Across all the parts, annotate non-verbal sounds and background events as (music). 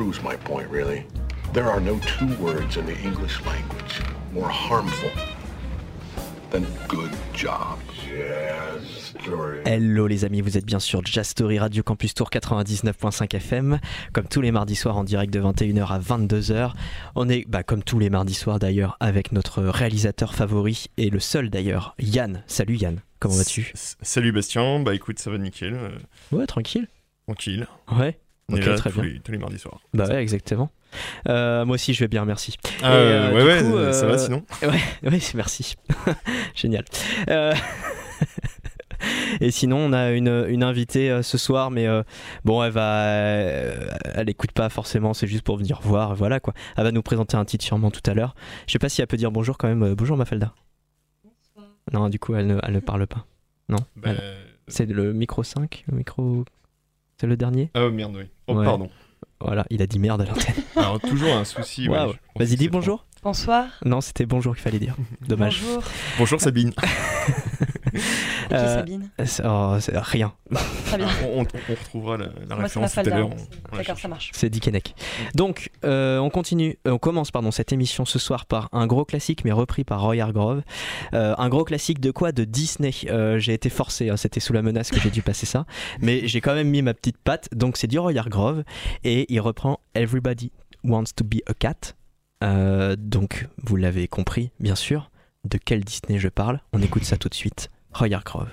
proves my point, really. There are no two words in the English language more harmful than good job. Hello les amis, vous êtes bien sûr Jazz Story Radio Campus Tour 99.5 FM, comme tous les mardis soirs en direct de 21h à 22h. On est, bah, comme tous les mardis soirs d'ailleurs, avec notre réalisateur favori et le seul d'ailleurs, Yann. Salut Yann, comment vas-tu? Salut Bastien, bah écoute, ça va nickel, euh, Ouais, tranquille. tranquille. Ouais. On Ok, est là très tous bien. les, tous les mardis soirs. Bah ouais, exactement. Euh, moi aussi, je vais bien, merci. Et, ouais, du ouais, coup, ça va sinon (laughs) Ouais, ouais, merci. (laughs) Génial. Euh, (laughs) Et sinon, on a une, une invitée euh, ce soir, mais euh, bon, elle va, euh, elle écoute pas forcément, c'est juste pour venir voir, voilà quoi. Elle va nous présenter un titre sûrement tout à l'heure. Je sais pas si elle peut dire bonjour quand même. Euh, bonjour Mafalda. Non, du coup, elle ne, elle ne parle pas. Non. Bah, elle- C'est le micro 5, le micro. C'est le dernier? Oh merde, oui. Oh, Ouais. pardon. Voilà, il a dit merde à l'antenne. (laughs) Alors, toujours un souci. ouais, Vas-y, dis bonjour. Bonsoir. Non, c'était bonjour qu'il fallait dire. Dommage. Bonjour. bon. Bonjour Sabine. (laughs) Euh, Sabine C'est- oh, rien. Très bien. on, on- on retrouvera la, la Moi, référence tout à l'heure. D'accord, ça marche. C'est Dick Henneck. Donc, euh, on continue, euh, on commence pardon cette émission ce soir par un gros classique, mais repris par Roy Hargrove. Euh, un gros classique de quoi? De Disney. Euh, j'ai été forcé, hein, c'était sous la menace que j'ai dû passer ça, (laughs) mais j'ai quand même mis ma petite patte. Donc, c'est du Roy Hargrove et il reprend Everybody Wants to Be a Cat. Euh, donc, vous l'avez compris, bien sûr. De quel Disney je parle? On écoute ça tout de suite. Roy Hargrove.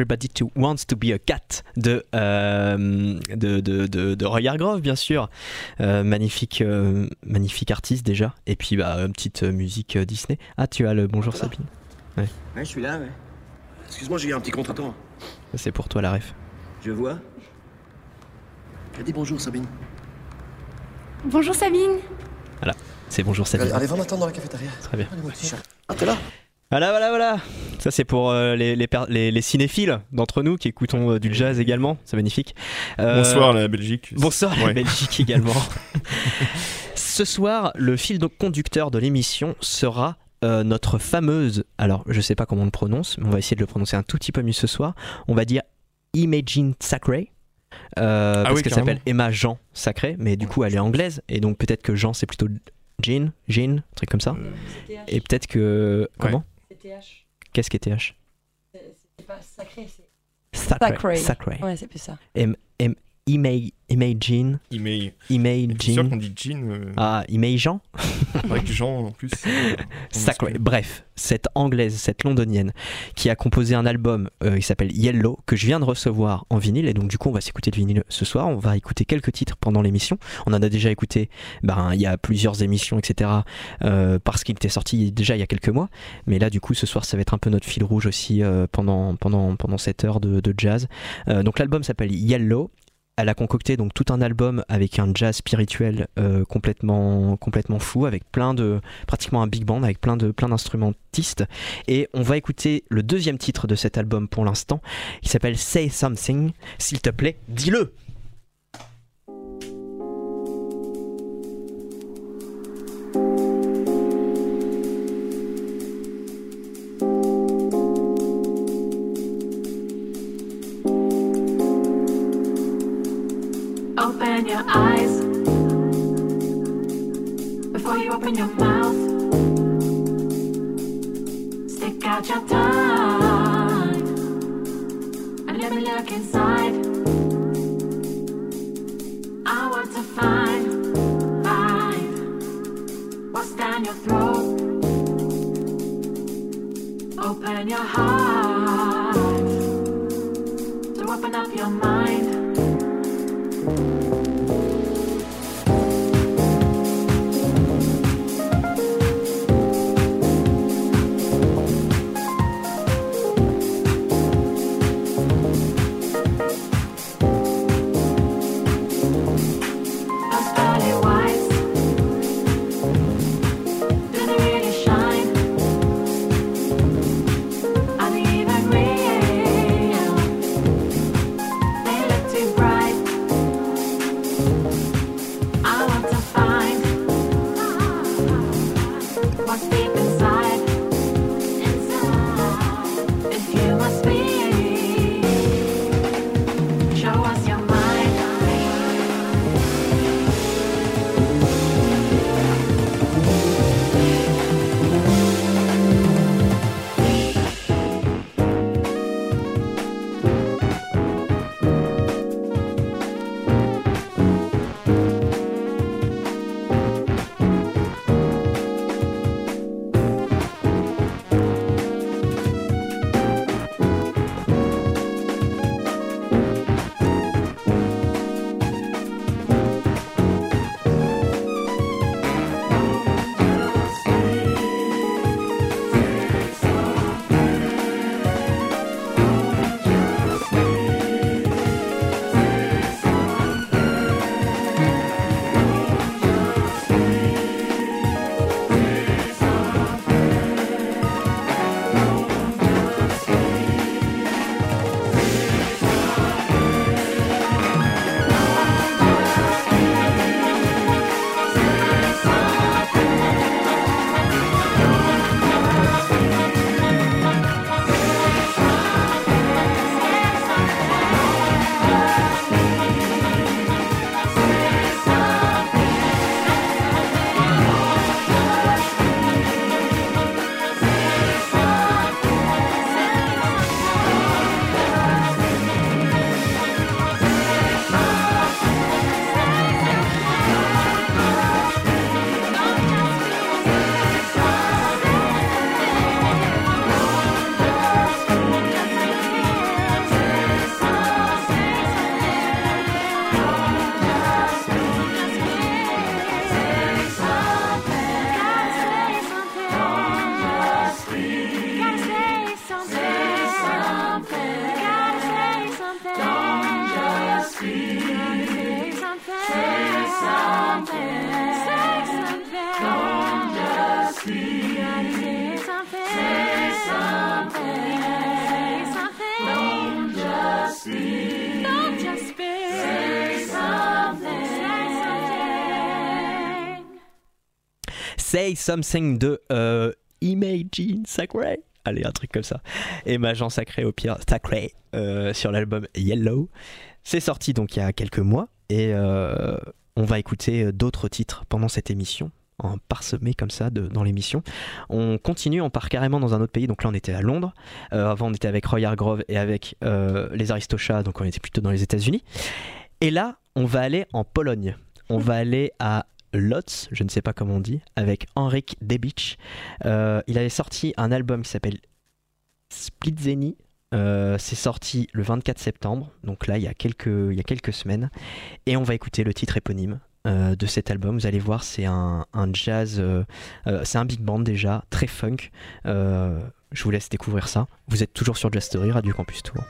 Everybody to Wants to Be a Cat de, euh, de, de, de, de Roy Hargrove, bien sûr. Euh, magnifique, euh, magnifique artiste déjà. Et puis, bah, une petite musique euh, Disney. Ah, tu as le bonjour Sabine. Ouais, je suis là, ouais. Excuse-moi, j'ai eu un petit contretemps. C'est pour toi la ref. Je vois. Dis bonjour, Sabine. Bonjour Sabine. C'est bonjour Sabine. Allez, va m'attendre dans la cafétéria. Très bien. Allez. Ah, t'es là? Voilà, voilà, voilà. Ça, c'est pour euh, les, les, per- les- les cinéphiles d'entre nous qui écoutons euh, du jazz également. C'est magnifique. Euh, Bonsoir la Belgique. Bonsoir la. Belgique également. (laughs) Ce soir, le fil conducteur de l'émission sera euh, notre fameuse, alors je sais pas comment on le prononce, mais on va essayer de le prononcer un tout petit peu mieux ce soir. On va dire Imagine Sacré. Euh, parce oui, qu'elle s'appelle Emma Jean Sacré, mais du coup elle est anglaise et donc peut-être que Jean c'est plutôt Jean, Jean, un truc comme ça. Euh, Et peut-être que comment? TH. Qu'est-ce qui est TH C'est pas sacré, c'est. Sacré. Sacré. Sacré. Ouais, c'est plus ça. Ima- Imagine, Email. Et t'es sûr Imagine. qu'on dit Jean euh, Ah, Imagine (laughs) Avec Jean en plus. euh, Sacré. Bref, cette anglaise, cette londonienne, qui a composé un album euh, qui s'appelle Yellow, que je viens de recevoir en vinyle, et donc du coup on va s'écouter le vinyle ce soir, on va écouter quelques titres pendant l'émission. On en a déjà écouté, ben il y a plusieurs émissions, etc. euh, parce qu'il était sorti déjà il y a quelques mois, mais là du coup ce soir ça va être un peu notre fil rouge aussi euh, pendant, pendant, pendant cette heure de, de jazz. Donc l'album s'appelle Yellow. Elle a concocté donc tout un album avec un jazz spirituel euh, complètement fou avec plein de pratiquement un big band avec plein de plein d'instrumentistes. Et on va écouter le deuxième titre de cet album pour l'instant. Qui s'appelle Say Something. S'il te plaît dis-le Open your eyes before you open your mouth. Stick out your tongue and let me look inside. I want to find, find what's down your throat. Open your heart Something de euh, Imagine Sacré. Allez, un truc comme ça. Et Majan Sacré au pire, Sacré, euh, sur l'album Yellow. C'est sorti donc il y a quelques mois et euh, on va écouter d'autres titres pendant cette émission en parsemé comme ça de- dans l'émission. On continue, on part carrément dans un autre pays. Donc là, on était à Londres. Euh, avant, on était avec Roy Hargrove et avec euh, les Aristochats. Donc on était plutôt dans les États-Unis. Et là, on va aller en Pologne. On va aller à Lotz, je ne sais pas comment on dit, avec Henrik Debicz. Euh, il avait sorti un album qui s'appelle Splitzeni. Euh, c'est sorti le 24 septembre, donc là il y, a quelques, semaines. Et on va écouter le titre éponyme euh, de cet album. Vous allez voir, c'est un, un jazz, c'est un big band déjà, très funk. Je vous laisse découvrir ça. Vous êtes toujours sur Jazz Story, Radio Campus Tour.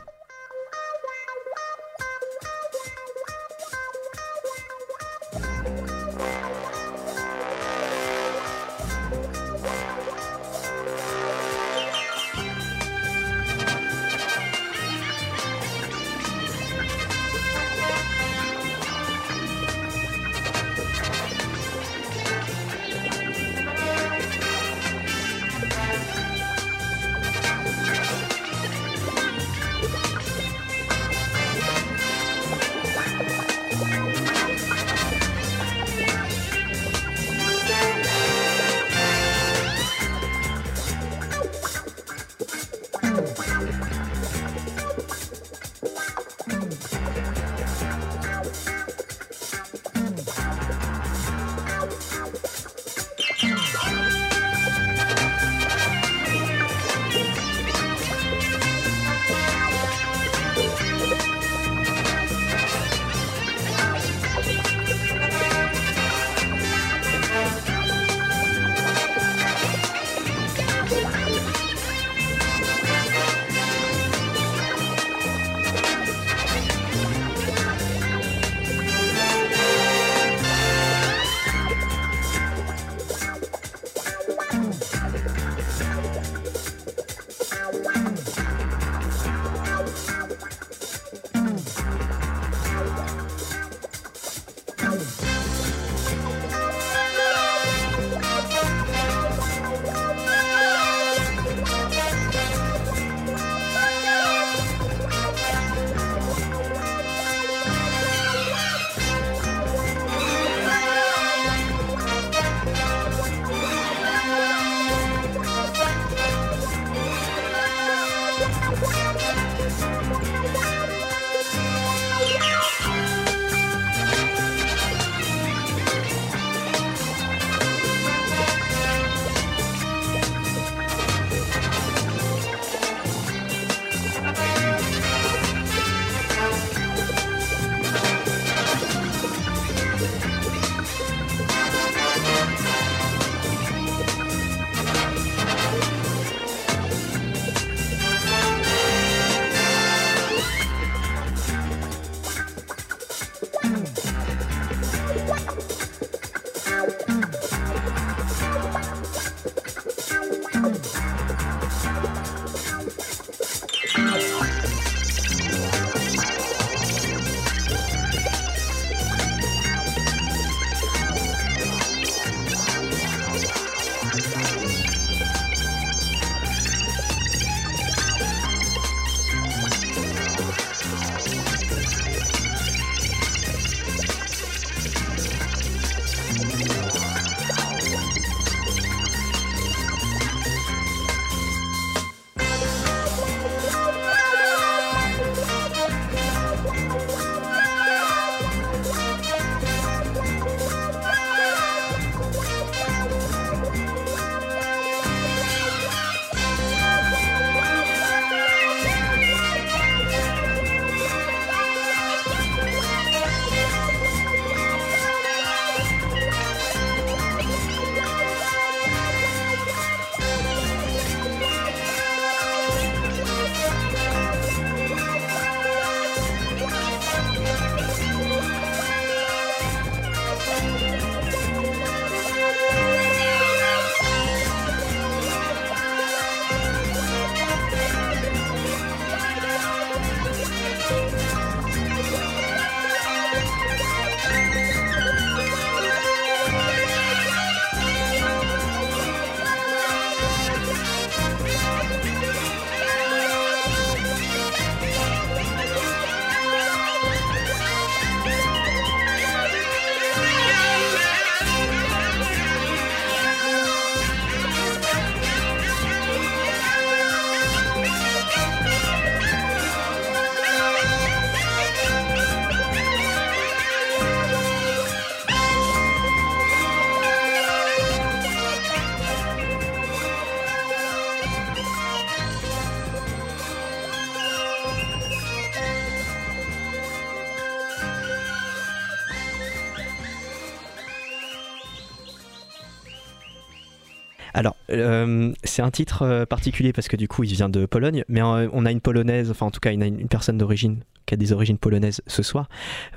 C'est un titre euh, particulier parce que du coup, il vient de Pologne, mais euh, on a une polonaise, enfin en tout cas, une, une personne d'origine qui a des origines polonaises ce soir.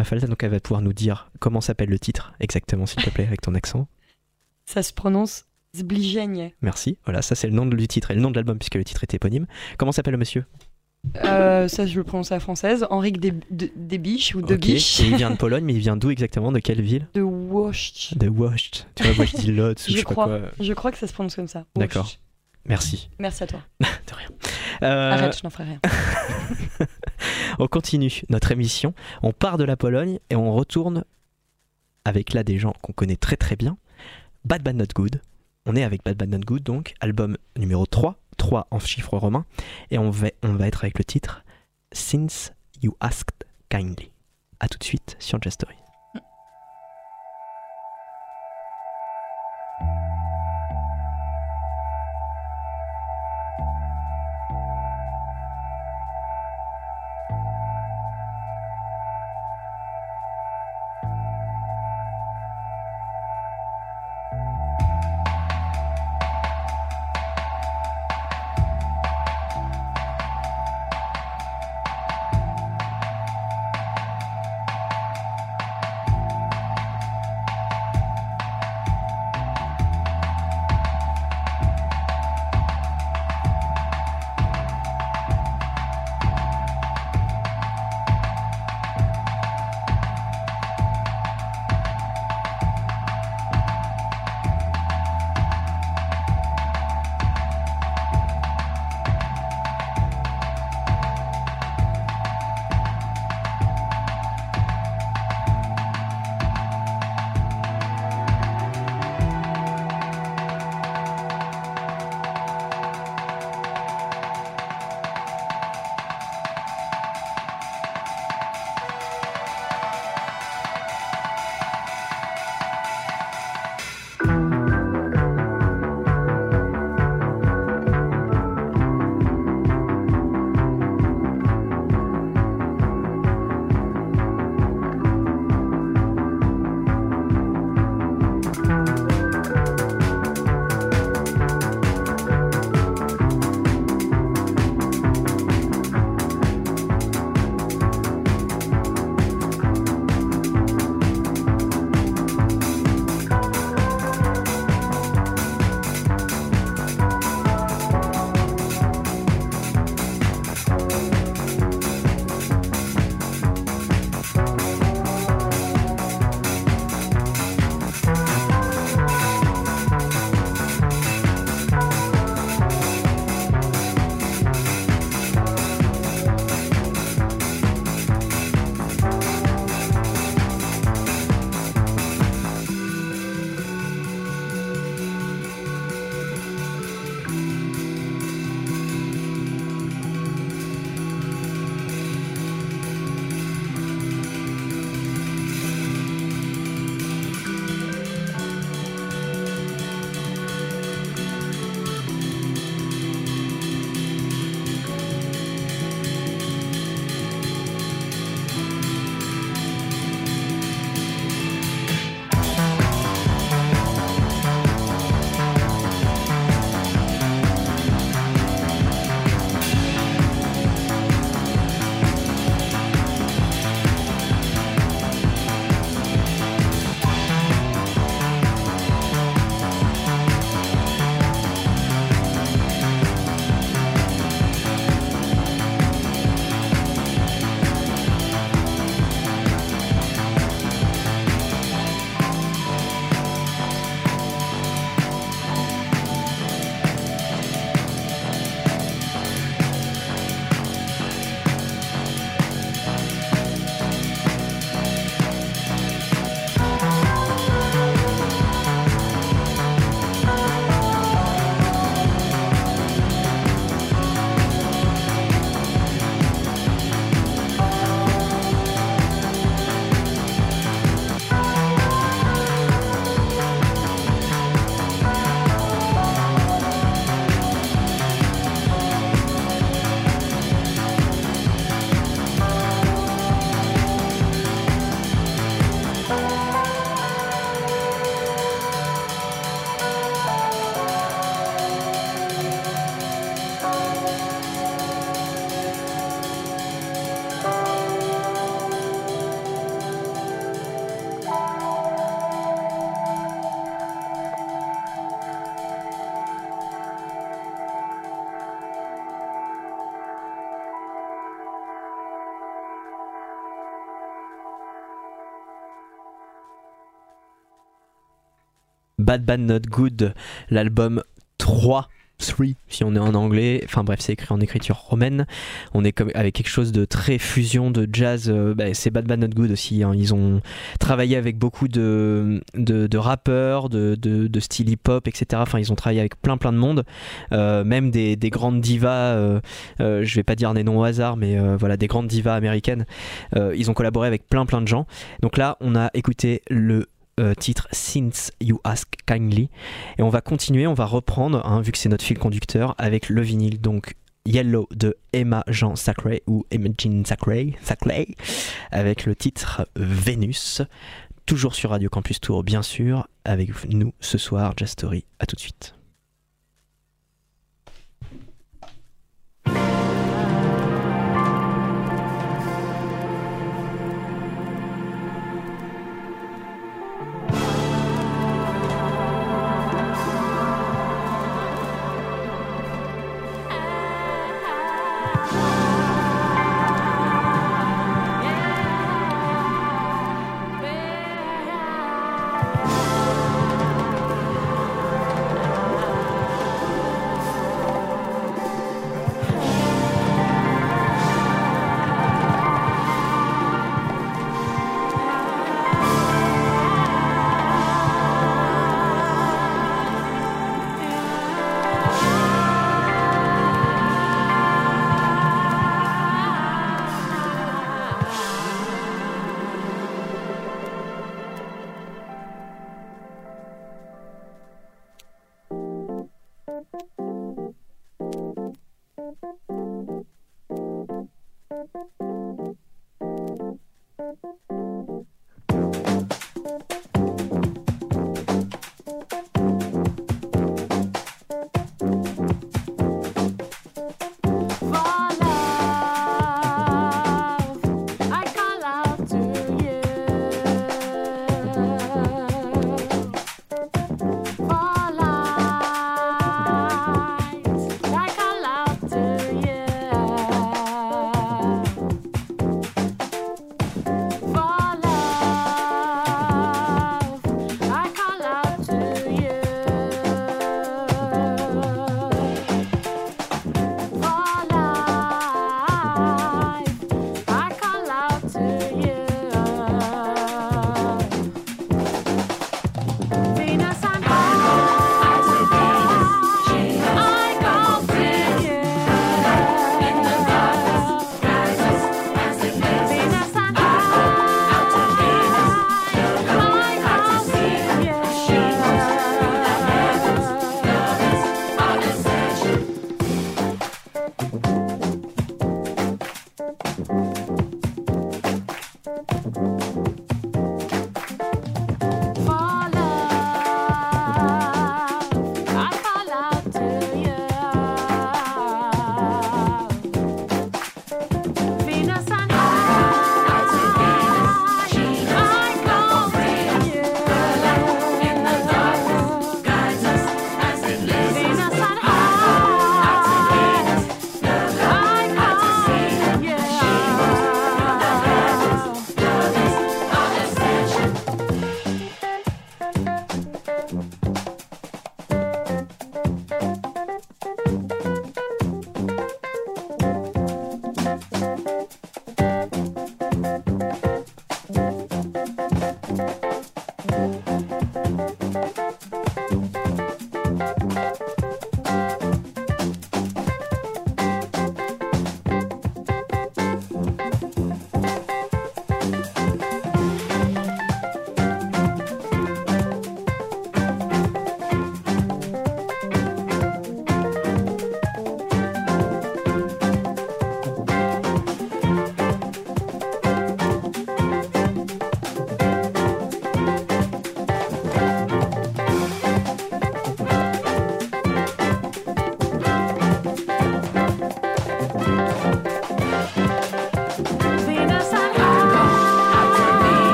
Euh, Falta, donc elle va pouvoir nous dire comment s'appelle le titre exactement, s'il te plaît, avec ton accent. Ça se prononce Zbliżenie. Merci. Voilà, ça c'est le nom du titre et le nom de l'album puisque le titre est éponyme. Comment s'appelle le monsieur? Euh, ça, je le prononce à la française. Henrik Deb- De- Debiche ou. Debiche. Et il vient de Pologne, mais il vient d'où exactement? De quelle ville? De Wość. De Wosht. Tu vois, moi je dis Lodz ou je crois, quoi. je crois que ça se prononce comme ça. D'accord. Merci. Merci à toi. (laughs) De rien. Euh, Arrête, je n'en ferai rien. (laughs) on continue notre émission. On part de la Pologne et on retourne avec là des gens qu'on connaît très très bien. Bad Bad Not Good. On est avec Bad Bad Not Good, donc album numéro 3, 3 en chiffres romains. Et on va, on va être avec le titre Since You Asked Kindly. A tout de suite sur Just Story. Bad Bad Not Good, l'album 3. 3 si on est en anglais, enfin bref c'est écrit en écriture romaine, on est avec quelque chose de très fusion de jazz, euh, bah, c'est Bad Bad Not Good aussi, hein. ils ont travaillé avec beaucoup de, de, rappeurs, de, de, de style hip-hop, etc. Enfin ils ont travaillé avec plein plein de monde, euh, même des, des grandes divas, euh, euh, je vais pas dire des noms au hasard, mais voilà des grandes divas américaines, ils ont collaboré avec plein plein de gens. Donc là on a écouté le euh, titre Since You Ask Kindly. Et on va continuer, on va reprendre hein, vu que c'est notre fil conducteur avec le vinyle donc Yellow de Emma Jean Sacré ou Emma Jean Sacré, Sacré avec le titre Vénus. Toujours sur Radio Campus Tour bien sûr avec nous ce soir Jazz Story à tout de suite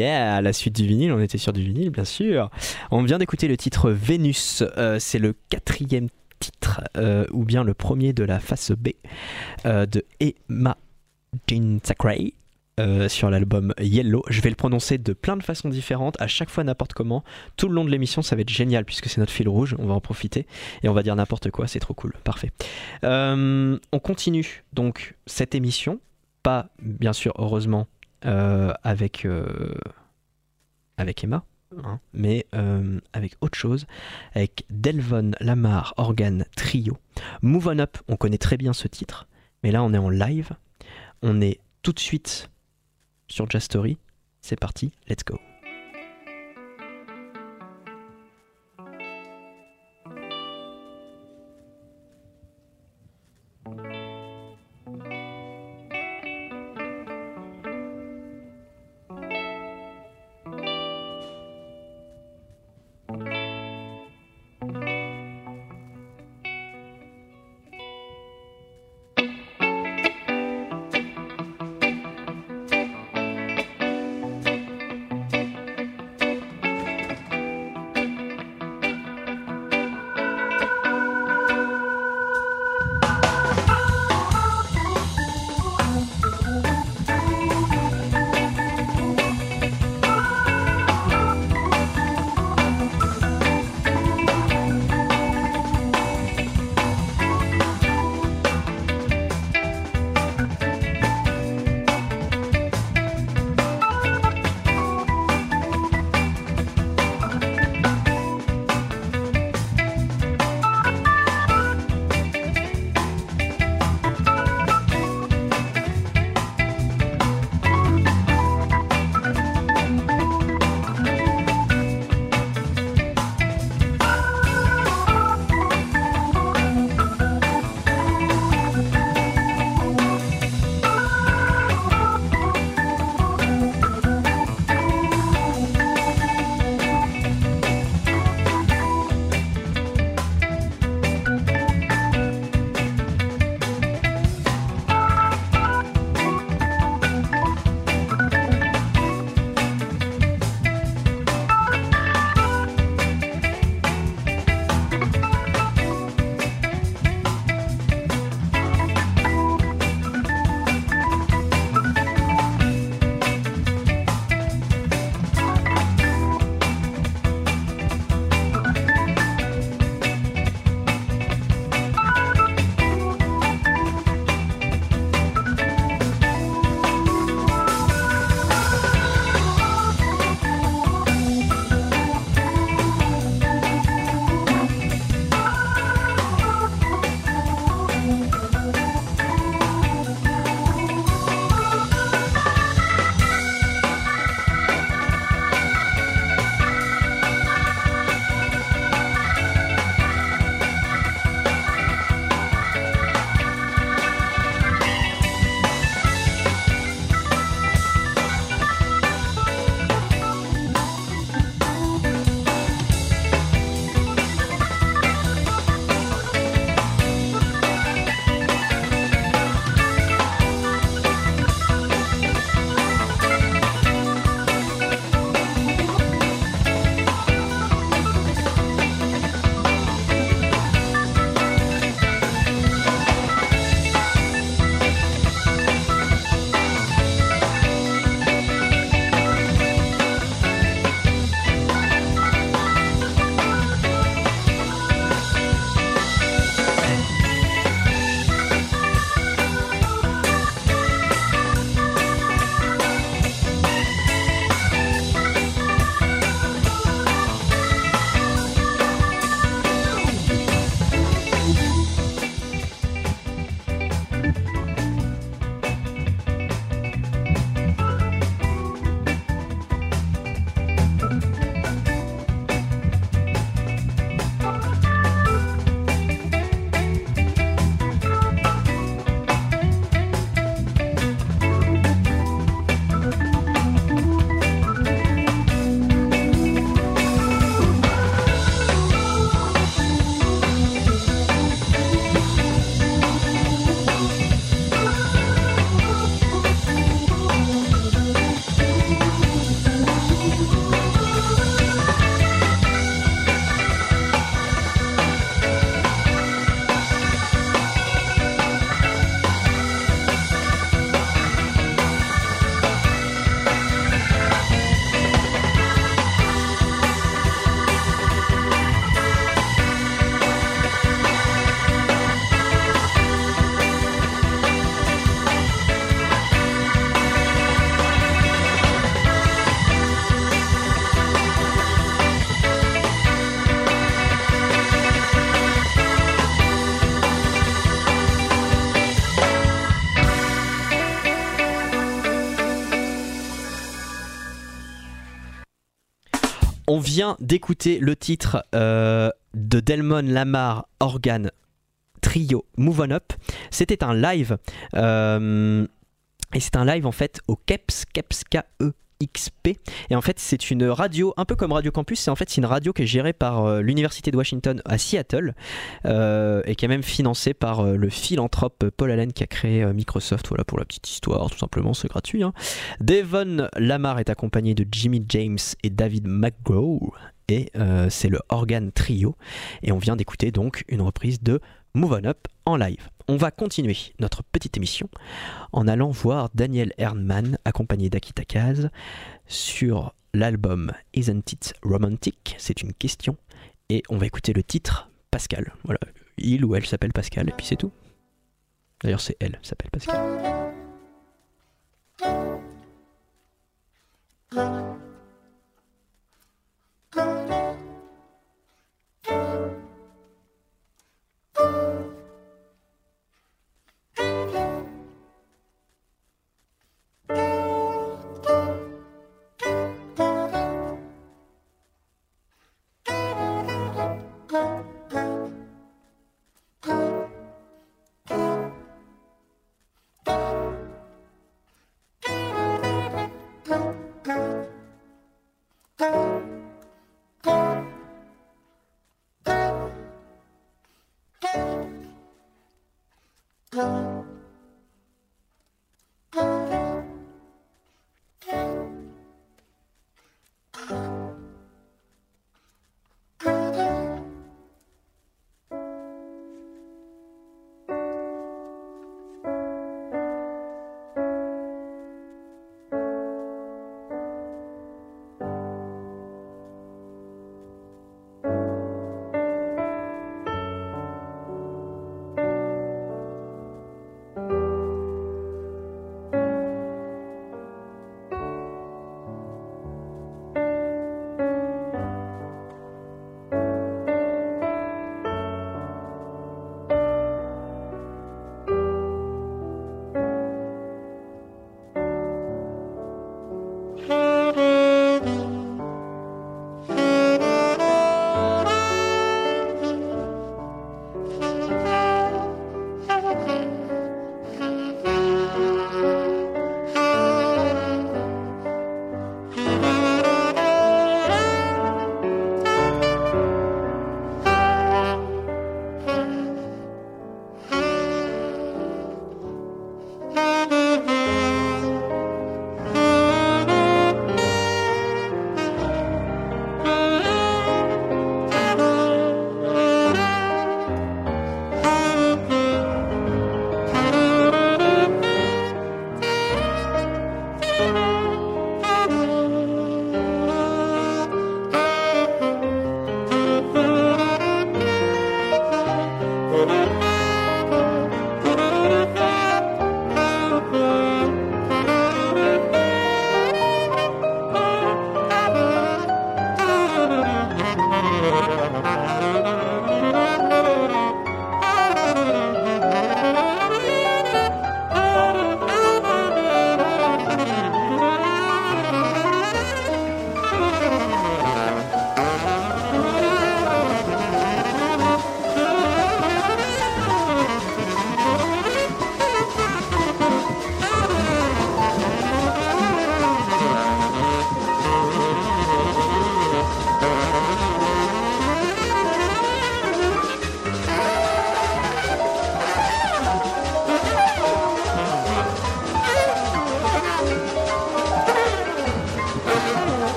Yeah, la suite du vinyle, on était sur du vinyle, bien sûr. On vient d'écouter le titre Vénus. Euh, c'est le quatrième titre, euh, ou bien le premier de la face B euh, de Emma Jean euh, sur l'album Yellow. Je vais le prononcer de plein de façons différentes, à chaque fois n'importe comment. Tout le long de l'émission, ça va être génial puisque c'est notre fil rouge. On va en profiter et on va dire n'importe quoi. C'est trop cool. Parfait. On continue donc cette émission. Pas, bien sûr, heureusement, avec, euh, avec Emma, hein, mais euh, avec autre chose, avec Delvon Lamar Organ Trio. Move On Up, on connaît très bien ce titre, mais là on est en live. On est tout de suite sur Jazz Story. C'est parti, let's go. On vient d'écouter le titre euh, de Delmon Lamar Organ Trio Move On Up. C'était un live. euh, et c'est un live en fait au KEPS, KEPS K-E-X-P. Et en fait, c'est une radio, un peu comme Radio Campus, c'est en fait c'est une radio qui est gérée par euh, l'Université de Washington à Seattle euh, et qui est même financée par euh, le philanthrope Paul Allen qui a créé Microsoft. Voilà pour la petite histoire, tout simplement, c'est gratuit. hein. Devon Lamar est accompagné de Jimmy James et David McGraw. Et c'est le Organ Trio. Et on vient d'écouter donc une reprise de Move On Up en live. On va continuer notre petite émission en allant voir Daniel Ernman accompagné d'Akita Kaz sur l'album Isn't It Romantic? C'est une question. Et on va écouter le titre Pascal. Voilà, il ou elle s'appelle Pascal et puis c'est tout. D'ailleurs, c'est elle s'appelle Pascal.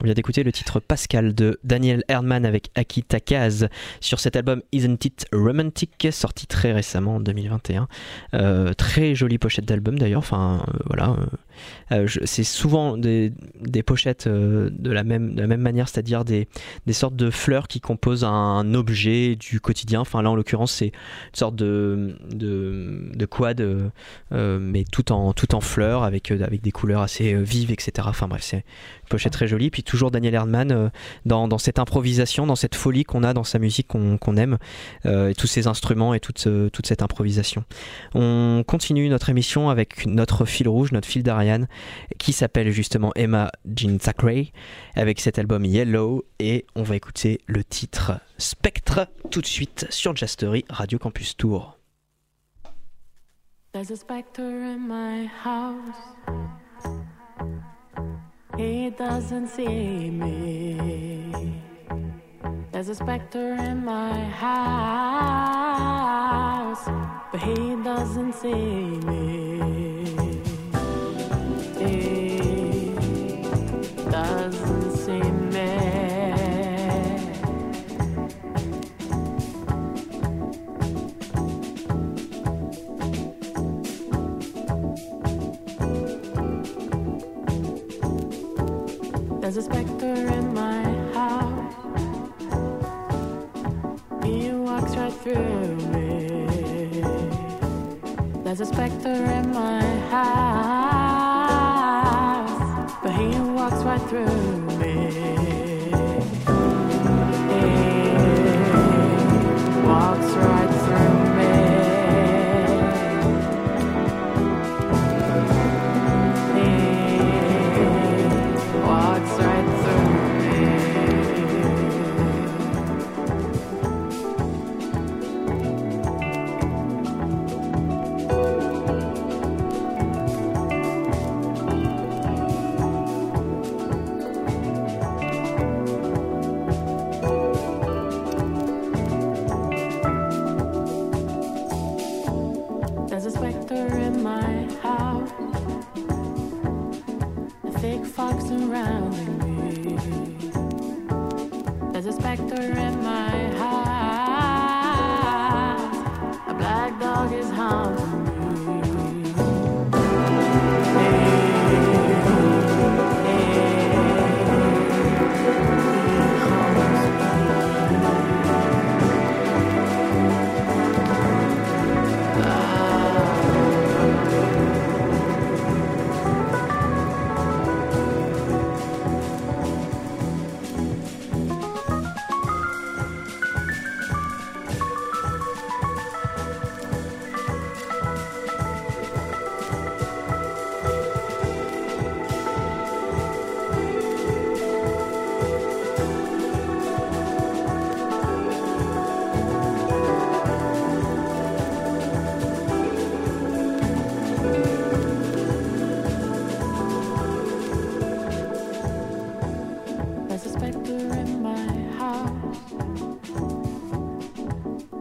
On vient d'écouter le titre Pascal de Daniel Erdmann avec Aki Takaz sur cet album Isn't It Romantic sorti très récemment en 2021. Euh, très jolie pochette d'album d'ailleurs. Enfin euh, voilà, euh, c'est souvent des, des pochettes euh, de, la même, de la même manière, c'est-à-dire des, des sortes de fleurs qui composent un objet du quotidien. Enfin là en l'occurrence c'est une sorte de, de, de quad, euh, euh, mais tout en, tout en fleurs avec, euh, avec des couleurs assez euh, vives, etc. Enfin bref, c'est une pochette très jolie. Puis toujours Daniel Erdmann euh, dans, cette improvisation, dans cette folie qu'on a dans sa musique qu'on aime, euh, et tous ces instruments et toute, euh, toute cette improvisation. On continue notre émission avec notre fil rouge, notre fil qui s'appelle justement Emma Jean Thackeray, avec cet album Yellow, et on va écouter le titre Spectre tout de suite sur Jastery Radio Campus Tour. In my house. He doesn't see me. There's a in my house, but he doesn't see me. There's a specter in my house. He walks right through me. There's a specter in my house, but he walks right through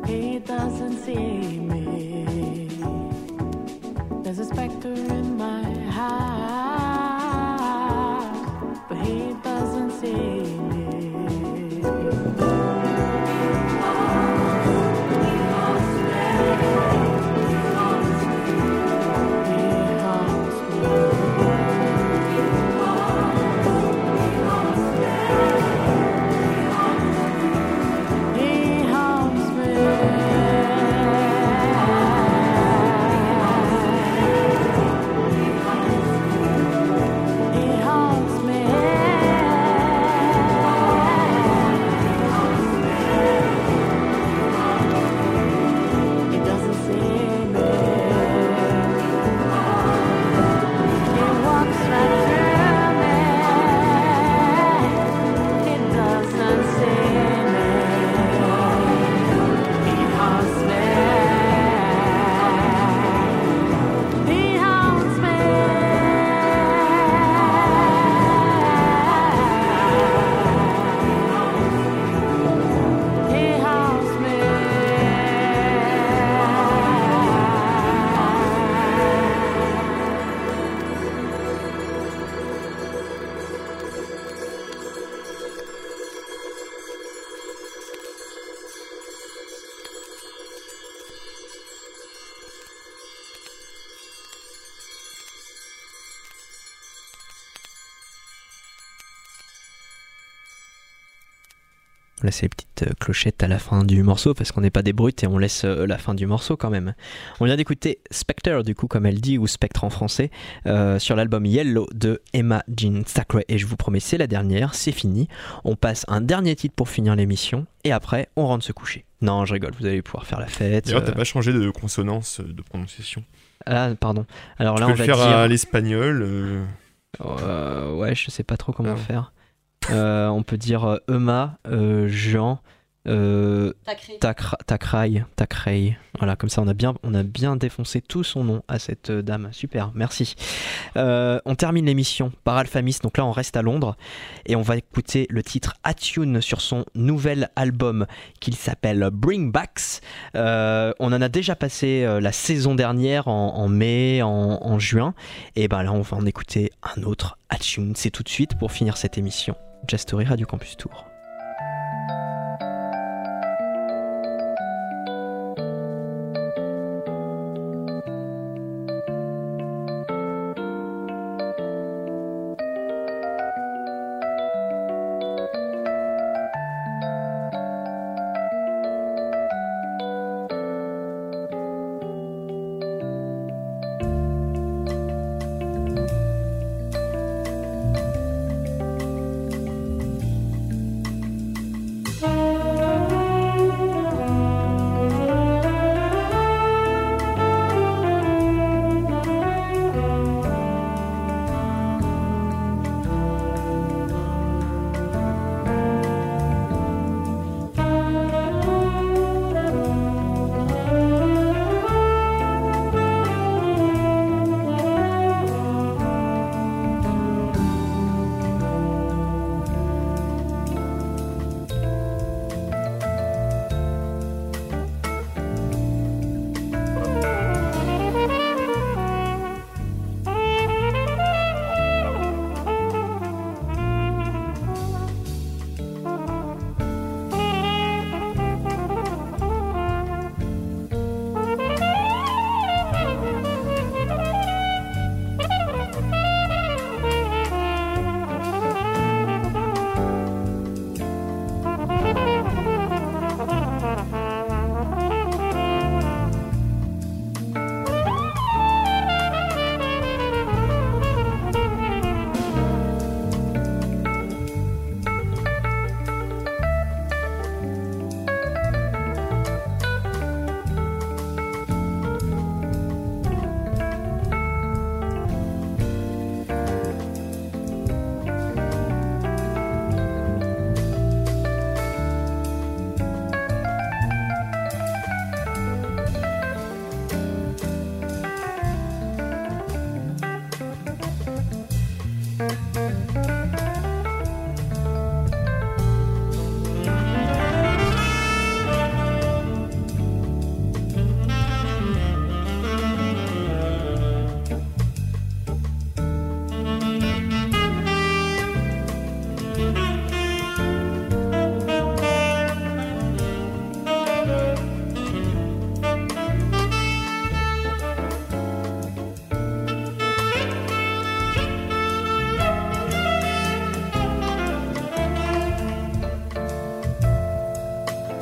He doesn't see me. On laisse les petites euh, clochettes à la fin du morceau parce qu'on n'est pas des brutes et on laisse euh, la fin du morceau quand même. On vient d'écouter Spectre, du coup, comme elle dit, ou Spectre en français, euh, sur l'album Yellow de Emma Jean Sacre. Et je vous promets, c'est la dernière, c'est fini. On passe un dernier titre pour finir l'émission et après, on rentre se coucher. Non, je rigole, vous allez pouvoir faire la fête. D'ailleurs, t'as euh, pas changé de consonance, de prononciation. Ah, pardon. Alors tu là, peux on le va faire dire. à l'espagnol. Euh, ouais, je sais pas trop comment Ah. faire. Euh, on peut dire Emma, euh, Jean, euh, Tacraï, Tacraï. Voilà, comme ça on a bien, on a bien défoncé tout son nom à cette euh, dame. Super, merci. Euh, on termine l'émission par Alphamis, donc là on reste à Londres et on va écouter le titre Attune sur son nouvel album qu'il s'appelle Bring Backs. On en a déjà passé la saison dernière en, en mai, en, en juin, et ben là on va en écouter un autre Attune. C'est tout de suite pour finir cette émission. Jazz Story Radio Campus Tour.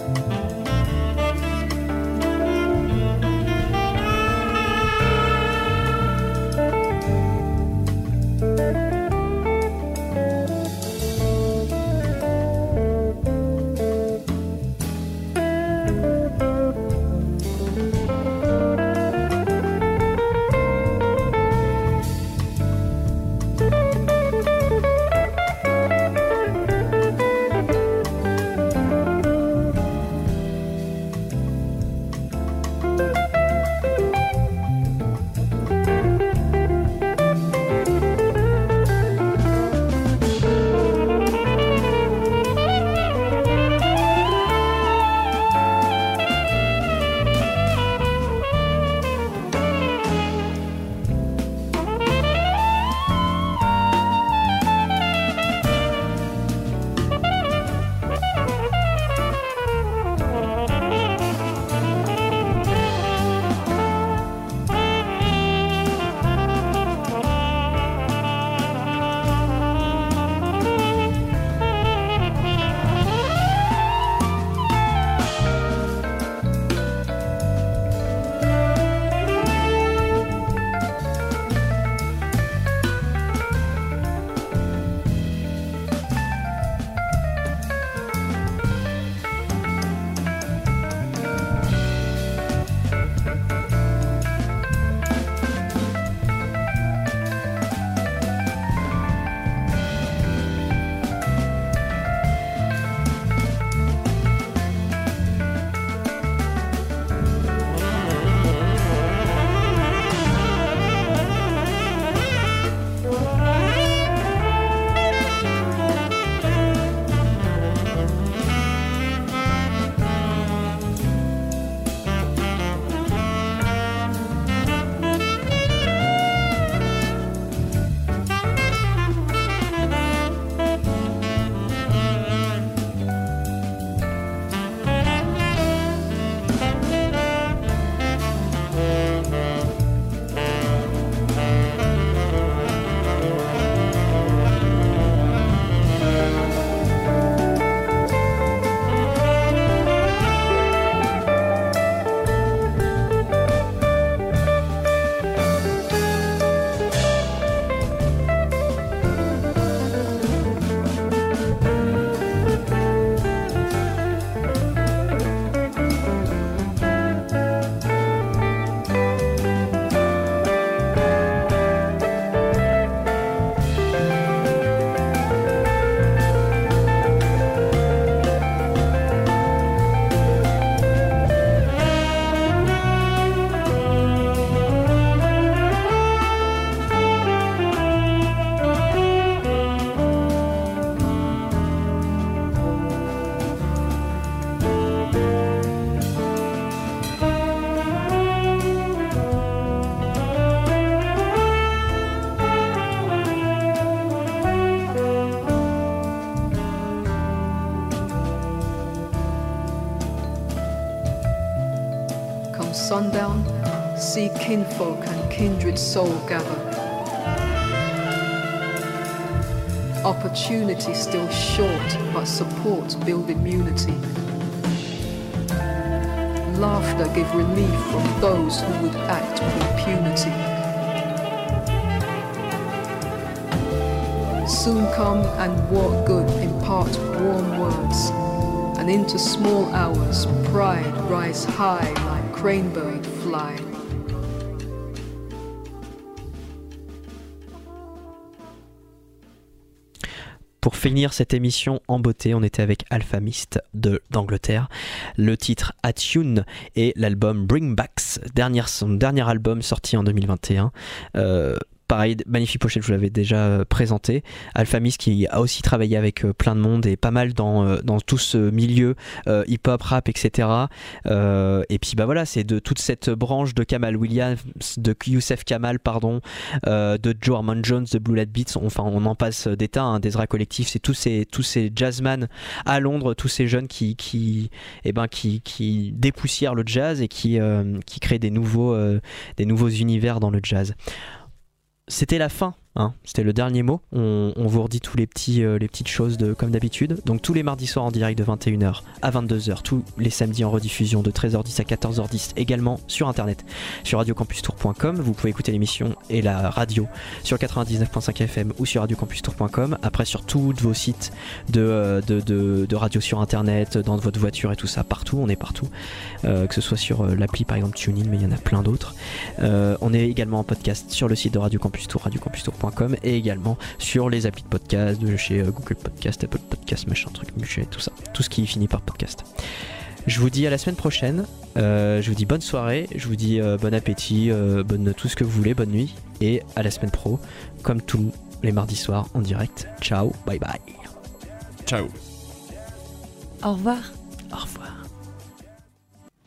Bye. See kinfolk and kindred soul gather. Opportunity still short, but support build immunity. Laughter give relief from those who would act with impunity. Soon come and walk good impart warm words, and into small hours pride rise high like cranebird fly. Finir cette émission en beauté, on était avec Alpha Mist de d'Angleterre. Le titre Attune et l'album Bring Backs, dernière, son dernier album sorti en 2021. Euh, Pareil, magnifique pochette, je vous l'avais déjà euh, présenté. Alphamis qui a aussi travaillé avec euh, plein de monde et pas mal dans, euh, dans tout ce milieu hip-hop, rap, etc. et puis bah voilà, c'est de toute cette branche de Kamal Williams, de Youssef Kamal, pardon, de Joe Armand Jones, de Blue Light Beats, enfin on en passe des tas, hein, Desra Collectif, c'est tous ces, tous ces jazzman à Londres, tous ces jeunes qui, qui, eh ben, qui, qui dépoussièrent le jazz et qui, qui créent des nouveaux, des nouveaux univers dans le jazz c'était la fin Hein, c'était le dernier mot. On, vous redit tous les, euh, petites choses comme d'habitude. Donc tous les mardis soirs en direct de 21h à 22h, tous les samedis en rediffusion de 13h10 à 14h10, également sur internet, sur radiocampustour.com. Vous pouvez écouter l'émission et la radio sur 99.5 FM ou sur radiocampustour.com. Après sur tous vos sites euh, de, radio sur internet, dans votre voiture et tout ça, partout, on est partout. Euh, que ce soit sur l'appli par exemple TuneIn, mais il y en a plein d'autres. on est également en podcast sur le site de Radio Campus Tour, et également sur les applis de podcast de chez euh, Google Podcast, Apple Podcast, machin truc, muchet, tout ça. Tout ce qui finit par podcast. Je vous dis à la semaine prochaine. Euh, je vous dis bonne soirée. Je vous dis euh, bon appétit, bonne tout ce que vous voulez, bonne nuit. Et à la semaine pro, comme tous les mardis soirs en direct. Ciao, bye bye. Ciao. Au revoir. Au revoir.